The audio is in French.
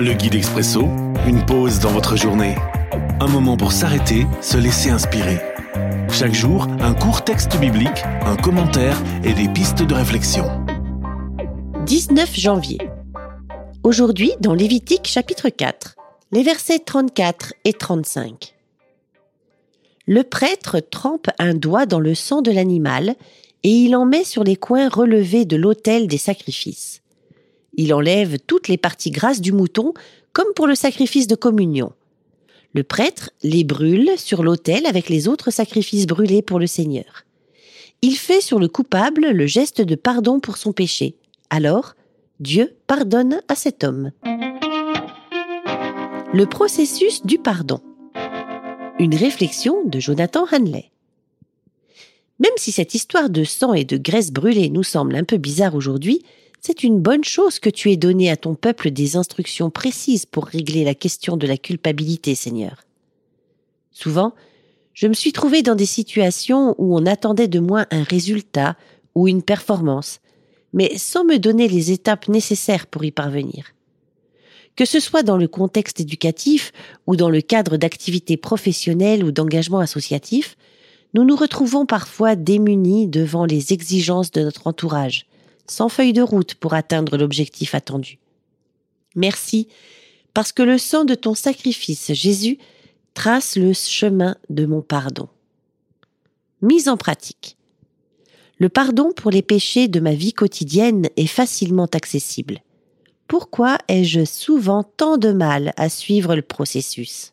Le guide expresso, une pause dans votre journée. Un moment pour s'arrêter, se laisser inspirer. Chaque jour, un court texte biblique, un commentaire et des pistes de réflexion. 19 janvier. Aujourd'hui, dans Lévitique chapitre 4, les versets 34 et 35. Le prêtre trempe un doigt dans le sang de l'animal et il en met sur les coins relevés de l'autel des sacrifices. Il enlève toutes les parties grasses du mouton, comme pour le sacrifice de communion. Le prêtre les brûle sur l'autel avec les autres sacrifices brûlés pour le Seigneur. Il fait sur le coupable le geste de pardon pour son péché. Alors, Dieu pardonne à cet homme. Le processus du pardon. Une réflexion de Jonathan Hanley. Même si cette histoire de sang et de graisse brûlée nous semble un peu bizarre aujourd'hui, c'est une bonne chose que tu aies donné à ton peuple des instructions précises pour régler la question de la culpabilité, Seigneur. Souvent, je me suis trouvé dans des situations où on attendait de moi un résultat ou une performance, mais sans me donner les étapes nécessaires pour y parvenir. Que ce soit dans le contexte éducatif ou dans le cadre d'activités professionnelles ou d'engagement associatif, nous nous retrouvons parfois démunis devant les exigences de notre entourage, sans feuille de route pour atteindre l'objectif attendu. Merci, parce que le sang de ton sacrifice, Jésus, trace le chemin de mon pardon. Mise en pratique. Le pardon pour les péchés de ma vie quotidienne est facilement accessible. Pourquoi ai-je souvent tant de mal à suivre le processus?